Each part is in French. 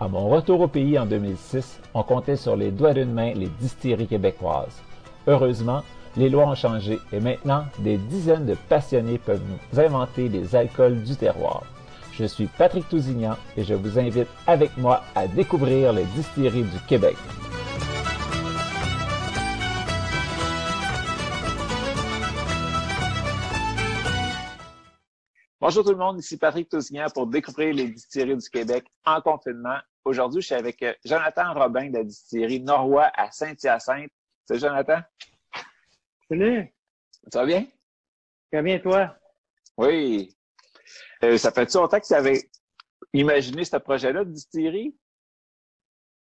à mon retour au pays en 2006, on comptait sur les doigts d'une main les distilleries québécoises. Heureusement, les lois ont changé et maintenant, des dizaines de passionnés peuvent nous inventer des alcools du terroir. Je suis Patrick Tousignan et je vous invite avec moi à découvrir les distilleries du Québec. Bonjour tout le monde, ici Patrick Tousignan pour découvrir les distilleries du Québec en confinement Aujourd'hui, je suis avec euh, Jonathan Robin de la distillerie Norrois à Saint-Hyacinthe. Salut Jonathan. Salut. Ça va bien? Ça va bien toi? Oui. Euh, ça fait-tu longtemps que tu avais imaginé ce projet-là de distillerie?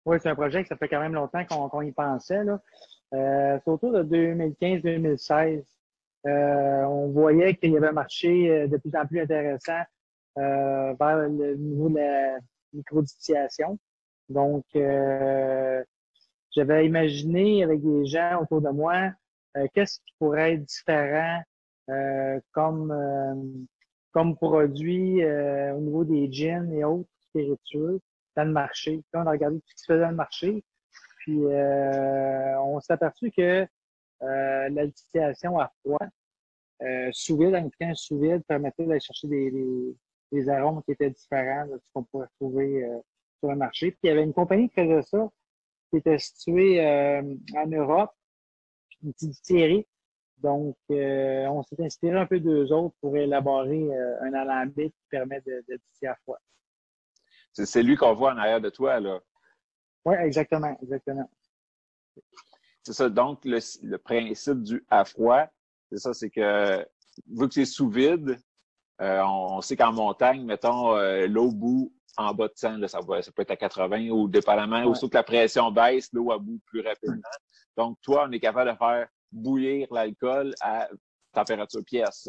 Oui, c'est un projet que ça fait quand même longtemps qu'on y pensait. Là. Euh, c'est autour de 2015-2016. On voyait qu'il y avait un marché de plus en plus intéressant vers le niveau de la microdistillation. Donc, euh, j'avais imaginé avec des gens autour de moi euh, qu'est-ce qui pourrait être différent euh, comme, comme produit au niveau des gins et autres spiritueux dans le marché. Puis on a regardé tout ce qui se faisait dans le marché. Puis on s'est aperçu que la distillation à froid, sous vide, en tout cas sous vide, permettait d'aller chercher des, des arômes qui étaient différents de ce qu'on pourrait trouver euh, sur le marché. Puis il y avait une compagnie qui faisait ça, qui était située euh, en Europe, une petite distillerie. Donc, euh, on s'est inspiré un peu d'eux autres pour élaborer un alambic qui permet de, de distiller à froid. C'est lui qu'on voit en arrière de toi, là. Oui, exactement, exactement. C'est ça. Donc, le, le, principe du à froid, c'est ça, c'est que vu que c'est sous vide, euh, on, sait qu'en montagne, mettons, euh, l'eau bout en bas de 100, ça, ça, peut être à 80 ou dépendamment, ouais. que la pression baisse, l'eau bout plus rapidement. Donc, toi, on est capable de faire bouillir l'alcool à température pièce.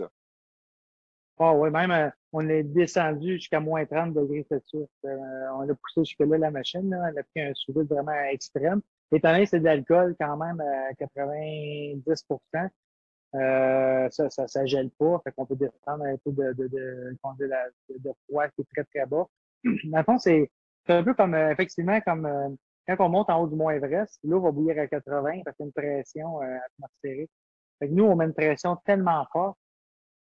Ah oui, même euh, on est descendu jusqu'à moins 30 degrés Celsius. on a poussé jusque-là la machine, là, elle a pris un sous vraiment extrême. Étant donné que c'est de l'alcool quand même à 90 euh, ça, ça, ça gèle pas, fait qu'on peut descendre un peu de, de, de, de, de, froid qui est très, très bas. Dans le fond, c'est un peu comme, euh, effectivement, comme euh, quand on monte en haut du Mont Everest, l'eau va bouillir à 80 parce qu'il y a une pression euh, atmosphérique. Fait que nous, on met une pression tellement forte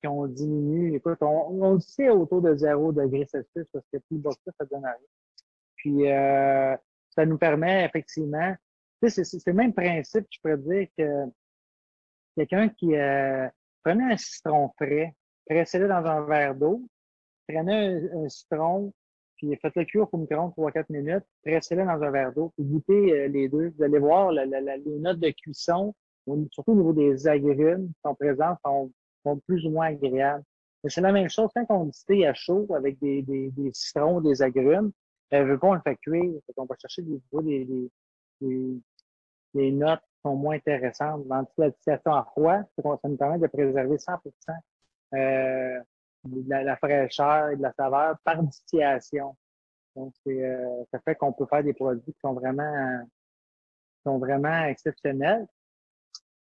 qu'on diminue. Écoute, on, on le sait autour de 0 degré Celsius parce que plus bas que ça, ça donne rien. Puis, ça nous permet effectivement, sais, c'est le même principe, je pourrais dire que quelqu'un qui euh, prenait un citron frais, pressait-le dans un verre d'eau, prenait un, citron, puis faites-le cuire au micro-ondes 3-4 minutes, pressez-le dans un verre d'eau, puis goûtez euh, les deux. Vous allez voir la, la, les notes de cuisson, surtout au niveau des agrumes qui sont présentes, sont, sont plus ou moins agréables. C'est la même chose quand on distille à chaud avec des, des, des citrons, des agrumes. Elle veut pas le fait cuire. On va chercher des, des, des, des notes sont moins intéressantes. Dans la distillation à froid, ça nous permet de préserver 100% euh, de la, fraîcheur et de la saveur par distillation. Donc, euh, ça fait qu'on peut faire des produits qui sont vraiment, sont vraiment exceptionnels.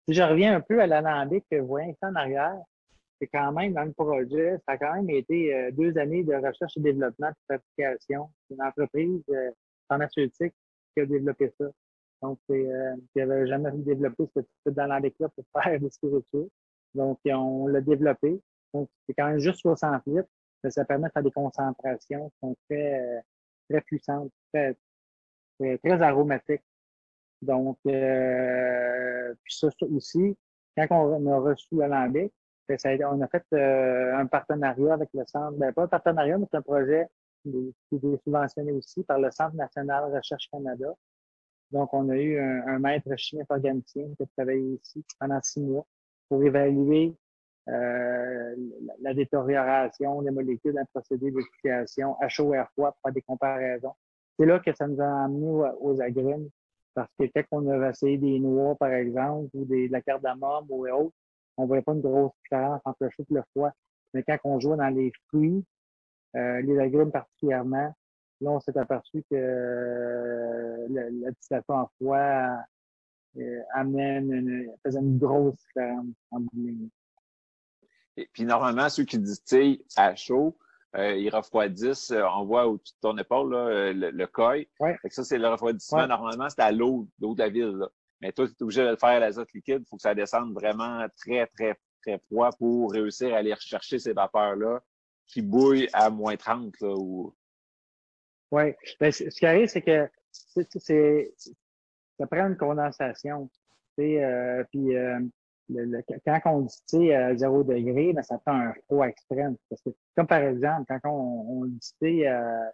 Si je reviens un peu à l'alambic que vous voyez ici en arrière, c'est quand même dans le projet, ça a quand même été euh, deux années de recherche et développement de fabrication. C'est une entreprise euh, pharmaceutique qui a développé ça. Donc, euh, ils n'avaient jamais développé ce type d'alambic-là pour faire des spiritueux. Donc, on l'a développé. Donc, c'est quand même juste 60 litres, mais ça permet de faire des concentrations qui sont très, euh, très puissantes, très, très, aromatiques. Donc, euh, puis ça, aussi, quand on a reçu l'Alambic, ben, on a fait euh, un partenariat avec le centre, ben, pas un partenariat, mais c'est un projet qui est subventionné aussi par le Centre national Recherche Canada. Donc, on a eu un, maître chimiste organicien qui a travaillé ici pendant six mois pour évaluer euh, la, détérioration des molécules d'un procédé d'éducation à chaud et à froid pour faire des comparaisons. C'est là que ça nous a amené aux, agrumes, parce que quand on a essayé des noix, par exemple, ou de la cardamome ou autres, on voyait pas une grosse différence entre le chaud et le froid. Mais quand on joue dans les fruits, les agrumes particulièrement, là, on s'est aperçu que euh, la, la distillation en froid euh, amène une, faisait une grosse différence en bout Et puis normalement, ceux qui distillent à chaud, euh, ils refroidissent, euh, on voit au-dessus de ton épaule là, euh, le, le coil. Ouais. Fait que ça, c'est le refroidissement. Normalement, c'est à l'eau, l'eau de la ville. Là. Mais toi, tu es obligé de le faire à l'azote liquide. Il faut que ça descende vraiment très, très, très froid pour réussir à aller rechercher ces vapeurs-là qui bouillent à moins 30. Là, ou... Oui. Ben, ce qui arrive, c'est que ça prend une condensation. Euh, puis euh, le, quand on dit à 0 degré, ben, ça prend un froid extrême. Parce que, comme par exemple, quand on, on dit à,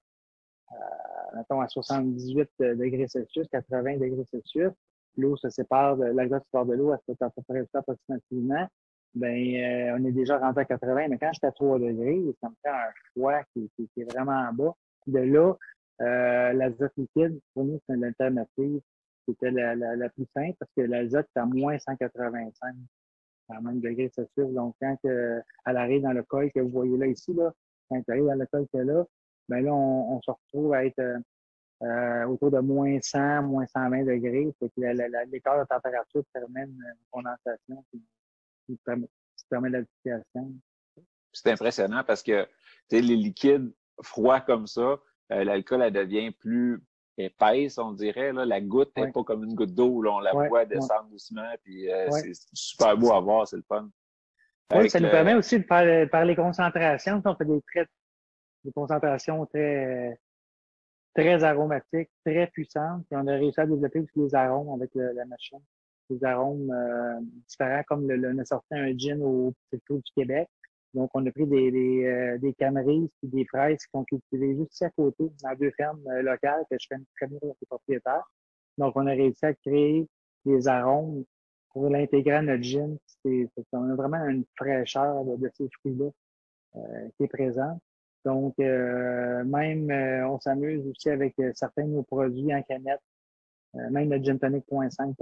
à, à 78 degrés Celsius, 80 degrés Celsius, l'eau se sépare de glace sort de l'eau à cette température approximativement, ben euh, on est déjà rentré à 80, mais quand j'étais à 3 degrés, ça me fait un froid qui, qui, est vraiment bas. De là, euh, l'azote liquide, pour nous, c'est une alternative c'était la, la, la, plus simple parce que l'azote est à moins 185 à même degrés Celsius. Donc, quand que, elle arrive dans le col que vous voyez là ici, là, quand elle arrive dans le col que là, ben là, on, on se retrouve à être euh, autour de moins 100, moins 120 degrés. L'écart de température permet une condensation qui, qui permet, qui permet l'application. C'est impressionnant parce que les liquides froids comme ça, euh, l'alcool, elle devient plus épaisse, on dirait. Là. La goutte n'est pas comme une goutte d'eau. On la voit descendre doucement. Puis euh, c'est super beau à voir, c'est le fun. Oui, ça nous permet aussi de faire par les concentrations. On fait des traits, des concentrations très très aromatiques, très puissantes. Et on a réussi à développer aussi les arômes avec la machine. Des arômes euh, différents, comme le, on a sorti un gin au Petit du Québec. Donc, on a pris des, des, euh, des et des fraises qui sont cultivées juste ici à côté, dans deux fermes euh, locales que je fais très bien avec les propriétaires. Donc, on a réussi à créer des arômes pour l'intégrer à notre gin. On a vraiment une fraîcheur de, ces fruits-là euh, qui est présente. Donc, même, on s'amuse aussi avec certains de nos produits en canette, même le gin tonic 0.5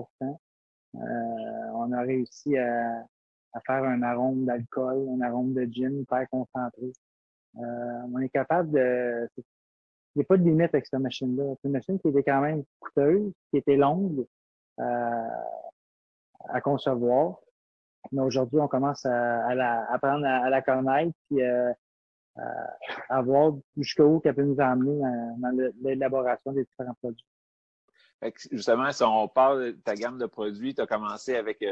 On a réussi à, à faire un arôme d'alcool, un arôme de gin hyper concentré. Euh, on est capable de... Il n'y a pas de limite avec cette machine-là. C'est une machine qui était quand même coûteuse, qui était longue euh, à concevoir. Mais aujourd'hui, on commence à, la, apprendre à, la connaître puis euh, à, voir jusqu'où qu'elle peut nous emmener dans, l'élaboration des différents produits. Justement, si on parle de ta gamme de produits, tu as commencé avec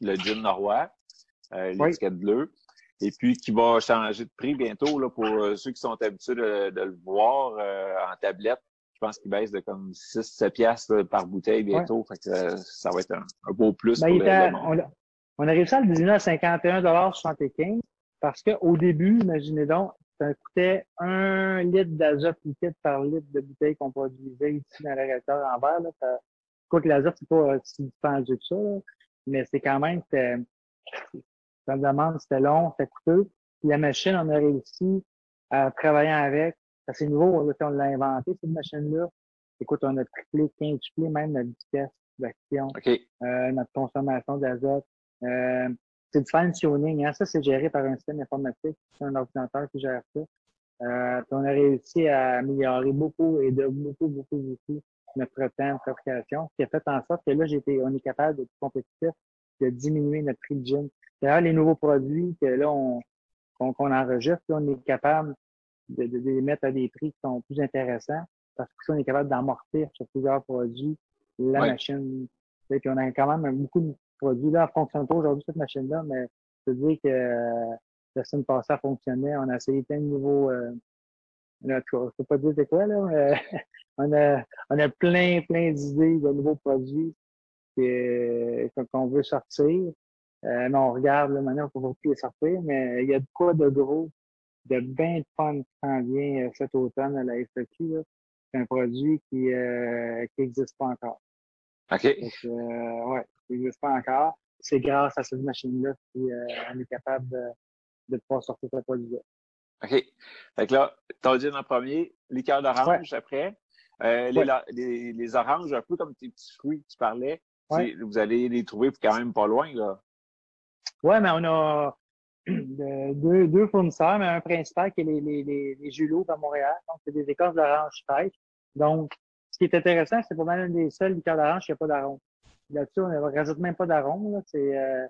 le gin norrois euh, l'étiquette bleue. Et puis qui va changer de prix bientôt là, pour euh, ceux qui sont habitués de, le voir euh, en tablette. Je pense qu'il baisse de comme 6-7 piastres par bouteille bientôt. Fait que, ça va être un, beau plus ben, pour le, on, a, réussi à le désigner à 51,75 parce qu'au début, imaginez donc, ça coûtait un litre d'azote liquide par litre de bouteille qu'on produisait ici dans le réacteur en verre. Là. Ça, quoi que l'azote, c'est pas si dispendieux que ça, mais c'est quand même, la demande, c'était long, c'était coûteux. Puis la machine, on a réussi à travailler avec. C'est nouveau, on l'a inventé, cette machine-là. Écoute, on a triplé, quintuplé même notre vitesse d'action, euh, notre consommation d'azote. Euh, c'est du fine-tuning. Hein? Ça, c'est géré par un système informatique. C'est un ordinateur qui gère ça. Euh, on a réussi à améliorer beaucoup et de beaucoup, beaucoup, beaucoup notre temps de fabrication, ce qui a fait en sorte que là, j'étais, on est capable d'être compétitif, de diminuer notre prix de gin. D'ailleurs, les nouveaux produits que là, on, qu'on, enregistre, on est capable de, de, les mettre à des prix qui sont plus intéressants parce que on est capable d'amortir sur plusieurs produits la machine. Et puis on a quand même beaucoup de produits. Là, elle ne fonctionne pas aujourd'hui, cette machine-là, mais je veux dire que la semaine passée, elle fonctionnait. On a essayé plein de nouveaux, euh, En tout cas, je peux pas dire c'est quoi, là, mais on a, on a plein, plein d'idées de nouveaux produits qu'on veut sortir. Euh, mais on regarde, là, maintenant, on peut plus les sortir, mais il y a de quoi de gros, de bien de fun qui s'en vient euh, cet automne à la FQ. C'est un produit qui euh, qui n'existe pas encore. OK. Donc, euh, ouais, n'existe pas encore. C'est grâce à cette machine-là qu'on est capable de, de pouvoir sortir ce produit-là. OK. Fait que là, dit en premier, liqueur d'orange après. Euh, les, les, les, oranges, un peu comme tes petits fruits que tu parlais, vous allez les trouver quand même pas loin, là. Ouais, mais on a deux, deux fournisseurs, mais un principal qui est les, les, les, Julots à Montréal. Donc, c'est des écorces d'orange fraîches. Donc, ce qui est intéressant, c'est pour mal des seuls liqueurs d'orange qui n'a pas d'arôme. Là-dessus, on ne rajoute même pas d'arôme. C'est, euh,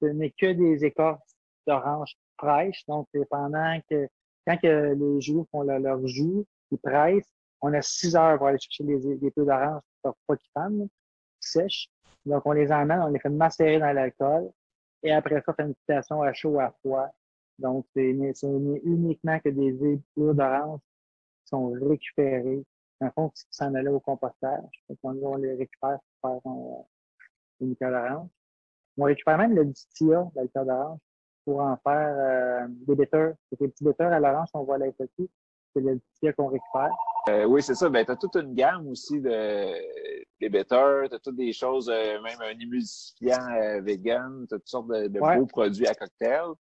ce n'est que des écorces d'orange fraîches. Donc, c'est pendant que, quand que les joues font leur, leur ils pressent, on a six heures pour aller chercher les, peu d'orange pour pas qu'ils fanent, sèchent. Donc, on les emmène, on les fait macérer dans l'alcool. Et après ça, on fait une citation à chaud, à froid. Donc, c'est uniquement que des épures d'orange sont récupérées. En fond, qui s'en allait au compostage. Donc, on, les récupère pour faire euh, une liqueur d'orange. On récupère même le distillat, la liqueur d'orange, pour en faire euh, des bitters. C'est des petits bitters à l'orange qu'on voit à la c'est le distillat qu'on récupère. Euh, oui, c'est ça. Ben, tu as toute une gamme aussi de des bitters, tu as toutes des choses, euh, même un émulsifiant vegan, tu as toutes sortes de, beaux produits à cocktail.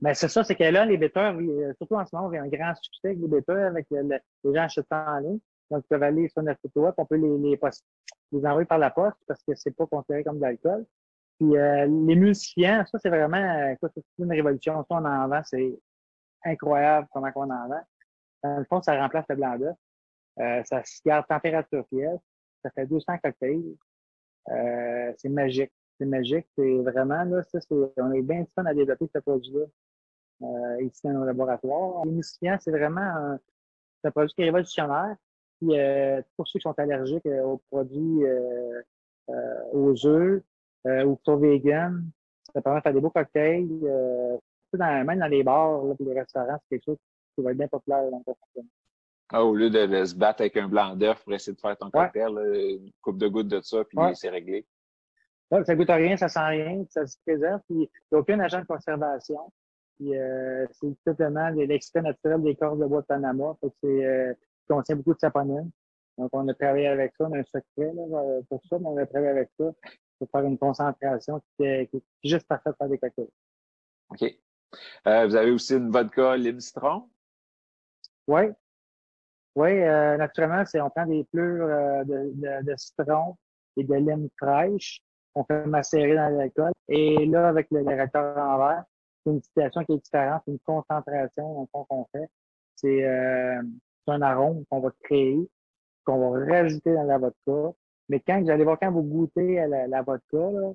Ben, c'est ça, c'est que là, les bitters, surtout en ce moment, on a un grand succès avec les bitters, avec les gens achetant en ligne. Donc, ils peuvent aller sur notre site web, on peut les, les, les envoyer par la poste parce que c'est pas considéré comme de l'alcool. Puis euh, l'émulsifiant, ça, c'est vraiment c'est une révolution. Ça, on en vend, c'est incroyable comment on en vend. Dans le fond, ça remplace le blanc d'œuf. Euh, ça se garde température pièce. Ça fait 200 cocktails. Euh, c'est magique. C'est magique. C'est vraiment, là, ça, c'est, on est bien fun à développer ce produit-là euh, ici dans nos laboratoires. L'émulsifiant, c'est vraiment un produit qui est révolutionnaire. Puis, euh, pour ceux qui sont allergiques euh, aux produits, euh, aux œufs, ou qui sont vegan, ça permet de faire des beaux cocktails. Dans, même dans les bars, là, les restaurants, c'est quelque chose qui va être bien populaire dans le ah, au lieu de, se battre avec un blanc d'œuf pour essayer de faire ton cocktail, une coupe de gouttes de ça, puis c'est réglé. Ouais, ça goûte à rien, ça sent rien, ça se préserve, puis il n'y a aucun agent de conservation. Puis euh, c'est totalement l'extrait naturel des corps de bois de Panama. Fait que c'est euh, contient beaucoup de saponine. Donc on a travaillé avec ça, on a un secret là, euh, pour ça, mais on a travaillé avec ça pour faire une concentration qui est, qui est juste parfaite pour des cocktails. OK. Euh, vous avez aussi une vodka lime citron? Oui. Oui, euh, naturellement, c'est on prend des pleurs euh, de, de, de, citron et de lime fraîche. On fait macérer dans l'alcool. Et là, avec le, le recteur en verre, c'est une situation qui est différente, c'est une concentration qu'on fait. C'est euh, un arôme qu'on va créer, qu'on va rajouter dans la vodka. Mais quand vous allez voir, quand vous goûtez à la, la vodka, là,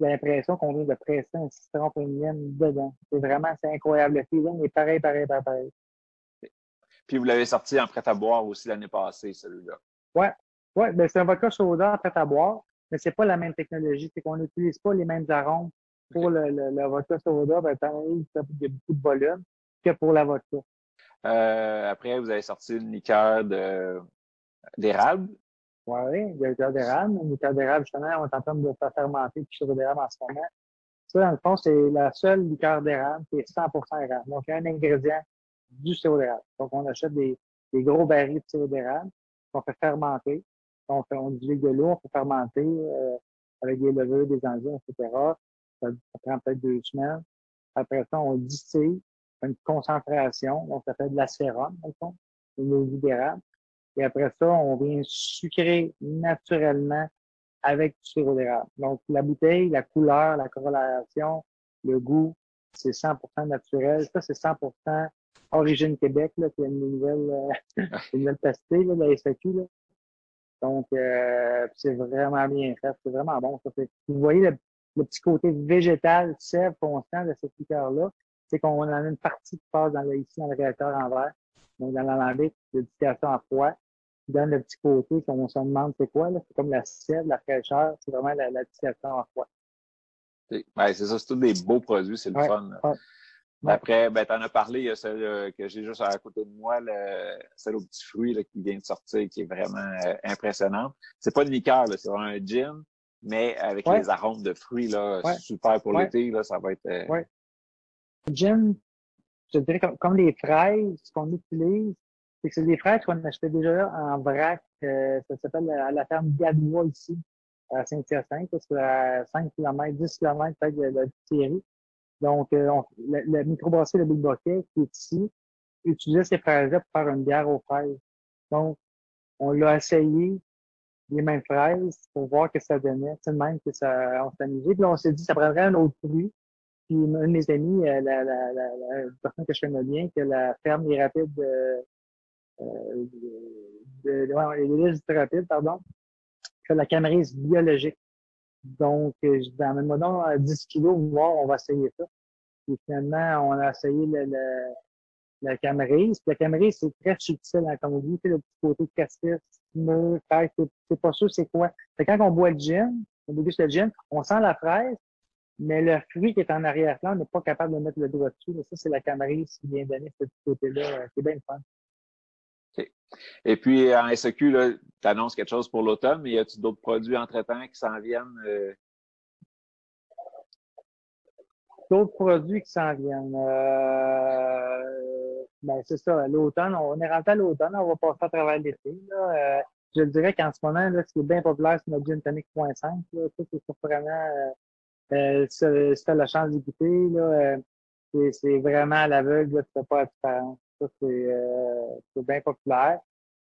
j'ai l'impression qu'on vient de presser un citron lime dedans. C'est vraiment, c'est incroyable. Le feeling est pareil, pareil, pareil, pareil. Puis vous l'avez sorti en prêt à boire aussi l'année passée, celui-là. Ouais. Ouais, ben c'est un vodka soda en prêt à boire, mais c'est pas la même technologie. C'est qu'on n'utilise pas les mêmes arômes pour le, le, vodka soda, ben, il y a beaucoup de volume que pour la vodka. Euh, après, vous avez sorti une liqueur d'érable. Oui, de liqueur d'érable. Une liqueur d'érable, justement, on est en train de faire fermenter du sirop d'érable en ce moment. Ça, dans le fond, c'est la seule liqueur d'érable qui est 100% érable. Donc, il y a un ingrédient du sirop d'érable. Donc, on achète des, gros barils de sirop d'érable qu'on fait fermenter. On, on dilue de l'eau, on fait fermenter euh, avec des levures, des enzymes, etc. Ça, prend peut-être deux semaines. Après ça, on distille une concentration. Donc, ça fait de la sérum, dans le fond, l'eau d'érable. Et après ça, on vient sucrer naturellement avec du sirop d'érable. Donc, la bouteille, la couleur, la coloration, le goût, c'est 100% naturel. Ça, c'est 100% Origine Québec, là, qui est une nouvelle, euh, une nouvelle pastille, là, la SAQ. Donc, euh, c'est vraiment bien fait. C'est vraiment bon. Ça, vous voyez le, le, petit côté végétal, sève constant de cette liqueur-là. C'est qu'on en a une partie qui passe dans le, ici dans le réacteur en verre. Donc, dans l'alambic distillation à froid, qui donne le petit côté qu'on se demande c'est quoi. là C'est comme la sève, la fraîcheur. C'est vraiment la, la distillation à froid. Ouais, c'est ça. C'est tous des beaux produits. C'est le fun. Après, ben, tu en as parlé, il y a celle que j'ai juste à côté de moi, le, celle au petit fruit là, qui vient de sortir, qui est vraiment euh, impressionnante. C'est pas une liqueur, c'est vraiment un gin, mais avec les arômes de fruits, là, super pour l'été, là, ça va être. Euh... Gin, je dirais comme, les fraises qu'on utilise, c'est que c'est des fraises qu'on achetait déjà en vrac. Euh, ça s'appelle à la ferme Gadois ici, à Saint-Hyacinthe. C'est à 5 km, 10 km peut-être de la Thierry. Donc, euh, le, le microbrasserie de Big Bucket, qui est ici, utilisait ces fraises-là pour faire une bière aux fraises. Donc, on l'a essayé, les mêmes fraises, pour voir que ça donnait. C'est le même que ça, on s'est amusé. Puis on s'est dit, ça prendrait un autre fruit. Puis une de mes amies, euh, la, personne que je connais bien, que la ferme Les Rapides de, euh, de, de, de Rapides, pardon, fait la camarise biologique. Donc, euh, je dis, amène-moi donc 10 kilos, voir, on va essayer ça. Puis finalement, on a essayé le, la camerise. Puis la camerise, c'est très subtil, hein, comme vous dites, le petit côté cassis, mou, fraise, c'est pas sûr c'est quoi. Fait quand on boit le gin, on déguste le gin, on sent la fraise, mais le fruit qui est en arrière-plan, on n'est pas capable de mettre le doigt dessus. Mais ça, c'est la camerise qui vient donner ce petit côté-là. C'est bien fun. Et puis, en SEQ, tu annonces quelque chose pour l'automne, mais y a-t-il d'autres produits entre-temps qui s'en viennent? Euh? D'autres produits qui s'en viennent. Euh... Ben, c'est ça. L'automne, on est rentré à l'automne, on va passer à travers l'été. Euh, je dirais qu'en ce moment, là, ce qui est bien populaire, c'est notre gin tonic 0.5. Ça, c'est surprenant. Euh, si tu as la chance d'écouter, là, euh, c'est vraiment à l'aveugle, tu pas la différence. Ça, euh, c'est bien populaire.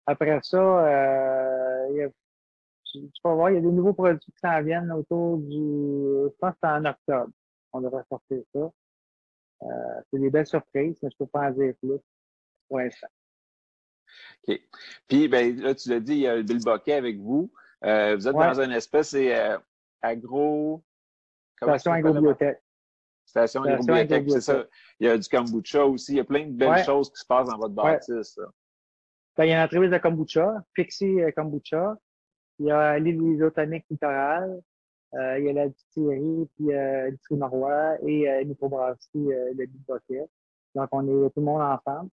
Après ça, euh, il y a, tu vas voir, il y a des nouveaux produits qui s'en viennent autour du, je pense que c'est en octobre. On devrait sortir ça. Euh, c'est des belles surprises, mais je peux pas en dire plus pour l'instant. OK. Puis, ben, là, tu l'as dit, il y a Bill Boquet avec vous. Euh, vous êtes dans une espèce, c'est euh, agro... Station agrobiotech. Station agrobiotech, c'est ça. Il y a du kombucha aussi. Il y a plein de belles choses qui se passent dans votre bâtisse. Ben, il y a une entreprise de kombucha, Pixie euh, Kombucha. Il y a l'île isotonique littorale. Euh, il y a la distillerie, puis euh, l'industrie Marois et euh, microbrasserie euh, de Biboquet. Donc, on est tout le monde ensemble.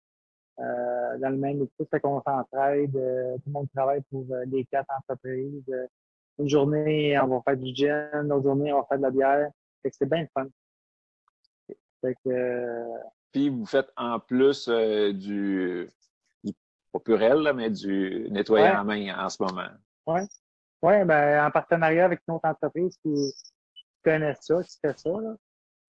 Euh, dans le même équipe, fait qu'on s'entraide. Tout le monde travaille pour les quatre entreprises. Une journée, on va faire du gin. Une autre journée, on va faire de la bière. Fait que c'est bien fun. Fait que, Puis, vous faites en plus du pas purel, mais du nettoyant en main en ce moment. Oui. Ouais, ben, en partenariat avec une autre entreprise qui, connaît ça, qui fait ça. Là.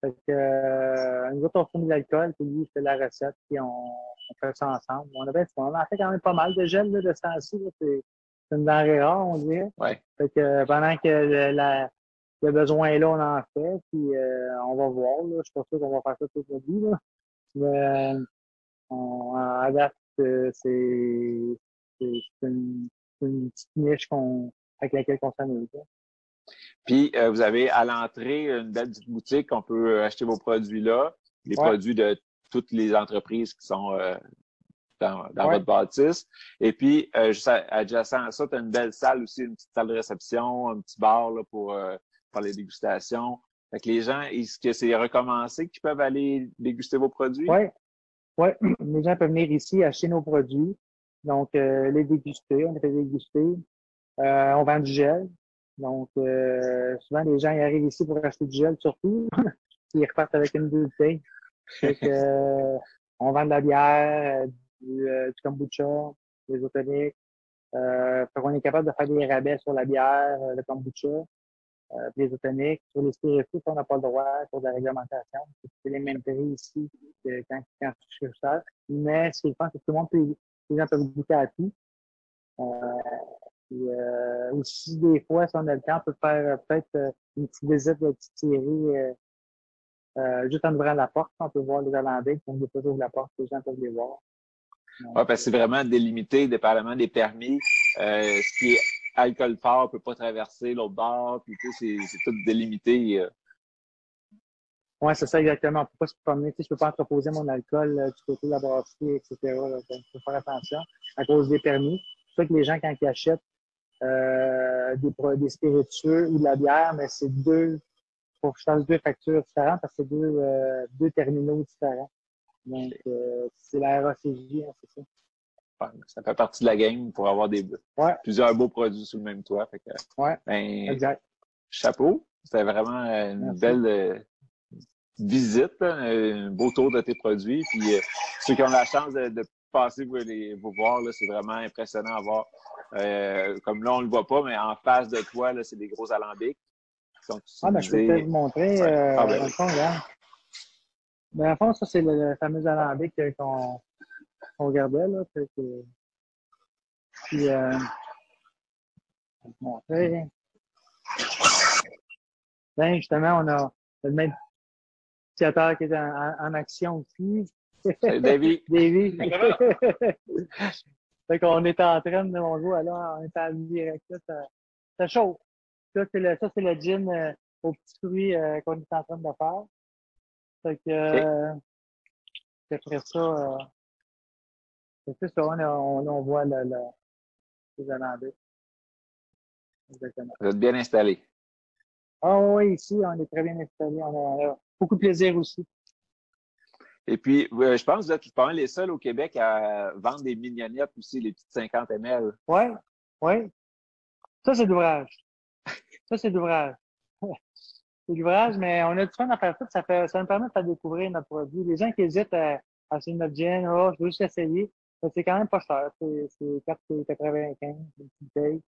Fait que, euh, nous autres, on fournit l'alcool, puis lui, il fait la recette, puis on, on fait ça ensemble. On, avait, on a fait quand même pas mal de gel là, de temps-ci. C'est une denrée rare, on dirait. Ouais. Fait que pendant que le, la, le besoin est là, on en fait, puis euh, on va voir. Là. Je suis pas sûr qu'on va faire ça toute la vie. Là. Mais euh, on adapte c'est une, une, petite niche qu'on avec laquelle on s'amuse. Puis, euh, vous avez à l'entrée une belle petite boutique, on peut acheter vos produits là, les produits de toutes les entreprises qui sont euh, dans, dans votre bâtisse. Et puis, euh, juste adjacent à ça, tu as une belle salle aussi, une petite salle de réception, un petit bar là, pour euh, faire les dégustations. Fait que les gens, est-ce que c'est recommencé qu'ils peuvent aller déguster vos produits? Oui, oui, les gens peuvent venir ici acheter nos produits, donc euh, les déguster, on les fait déguster. Euh, on vend du gel. Donc, euh, souvent, les gens ils arrivent ici pour acheter du gel, surtout. ils repartent avec une bouteille. Fait que, on vend de la bière, du, du kombucha, des isotoniques. Euh, on est capable de faire des rabais sur la bière, le kombucha euh, les isotoniques. Sur les spiritueux, on n'a pas le droit pour la réglementation. C'est les mêmes prix ici que quand, quand cherches ça. Mais ce je pense, c'est que tout le monde peut, les gens goûter à tout. Euh, puis, euh, aussi, des fois, si on a le temps, on peut faire euh, peut-être euh, une petite visite de petite série euh, euh, juste en ouvrant la porte. On peut voir les Hollandais qui ont déposé la porte, les gens peuvent les voir. Oui, parce que c'est vraiment délimité, dépendamment des permis. ce qui est alcool fort peut pas traverser l'autre bord, puis sais, c'est tout délimité. Euh. Oui, c'est ça exactement. On peut pas se promener, tu je peux pas entreposer mon alcool euh, du côté de la brasserie, etc. Donc, faut faire attention à cause des permis. C'est ça que les gens, quand ils achètent euh, des, des spiritueux ou de la bière, mais c'est deux je deux factures différentes parce que c'est euh, deux terminaux différents. Donc, euh, c'est la RACJ, hein, c'est ça. ça fait partie de la game pour avoir des ouais. plusieurs beaux produits sous le même toit. Fait que, ouais, ben, exact. Chapeau. C'était vraiment une Merci. belle euh, visite, un beau tour de tes produits. Puis euh, ceux qui ont la chance de, de passer vous, les, vous voir, c'est vraiment impressionnant à voir. Euh, comme là, on le voit pas, mais en face de toi, c'est des gros alambics. Qui sont Ah, ben, je peux utilisés. peut-être vous montrer. Ouais. Euh, Ah, ben dans le oui. fond, regarde. Ben, dans le fond, ça, c'est le, le fameux alambic qu'on qu'on regardait, là. Fait que- Puis, euh, je vais montrer. Ben, justement, on a le même utilisateur qui est en, en- en action aussi. Davy. Davy. fait qu'on est en train de, on joue là, on est en direct, là, ça, ça chauffe. Ça, c'est le, ça, c'est le gin euh, aux petits fruits euh, qu'on est en train de faire. Fait que, euh, après ça, euh, c'est ça, on, on, on voit le, le, les. Exactement. Vous êtes bien installé. Ah oui, ici, on est très bien installés. On a, beaucoup de plaisir aussi. Et puis, euh, je pense que vous êtes pas les seuls au Québec à vendre des mignonnettes aussi, les petites 50 ml. Oui, oui. Ça, c'est l'ouvrage. Ça, c'est l'ouvrage. C'est l'ouvrage, mais on a du fun à faire ça. Ça, fait, ça nous permet de faire découvrir notre produit. Les gens qui hésitent à, à essayer notre gin, oh, je veux juste essayer, mais c'est quand même pas cher. C'est c'est 4,95 une petite bouteille.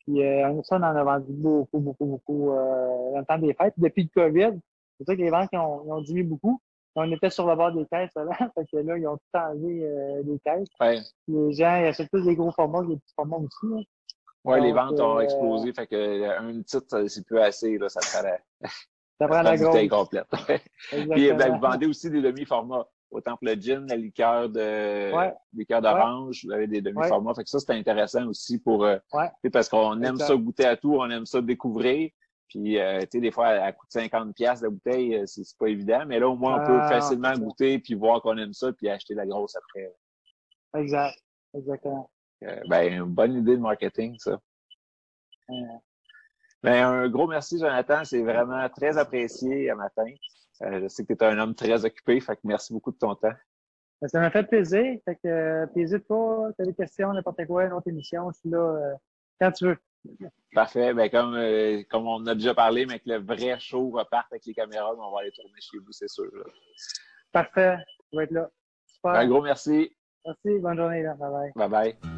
Puis euh, on- ça, on en a vendu beaucoup, beaucoup, beaucoup euh, dans le temps des fêtes. Depuis le COVID, c'est ça que les ventes ils ont, ils ont diminué beaucoup. On était sur le bord des caisses là, fait que là, ils ont tout enlevé euh, les caisses. Ouais, Les gens, ils achètent tous des gros formats, des petits formats aussi. hein. Ouais les ventes ont euh, explosé. Fait que euh, un titre, c'est plus assez. Là, ça prend la, Ça prend la bouteille complète. Puis ben, vous vendez aussi des demi-formats. Autant pour le gin, la liqueur de Ouais. liqueur d'orange, vous avez des demi-formats. Fait que ça, c'est intéressant aussi pour euh, Ouais. parce qu'on aime ça goûter à tout, on aime ça découvrir. Puis euh, tu sais, des fois, elle coûte 50 pièces la bouteille, euh, c'est pas évident. Mais là, au moins, on peut Ah, facilement goûter puis voir qu'on aime ça, puis acheter la grosse après. Exact. Exactement. Euh, ben, une bonne idée de marketing, ça. Euh, Ben, un gros merci, Jonathan. C'est vraiment très apprécié à matin. Euh, je sais que tu es un homme très occupé, fait que merci beaucoup de ton temps. ben, ça m'a fait plaisir. Fait que, euh, n'hésite pas, t'as des questions, n'importe quoi, une autre émission, je suis là quand tu veux. Parfait. Ben, comme, euh, comme on a déjà parlé, mais que le vrai show reparte avec les caméras, ben, on va aller tourner chez vous, c'est sûr. là. Parfait. Je vais être là. Super. Un gros merci. Merci. Bonne journée. Là. Bye bye. Bye bye.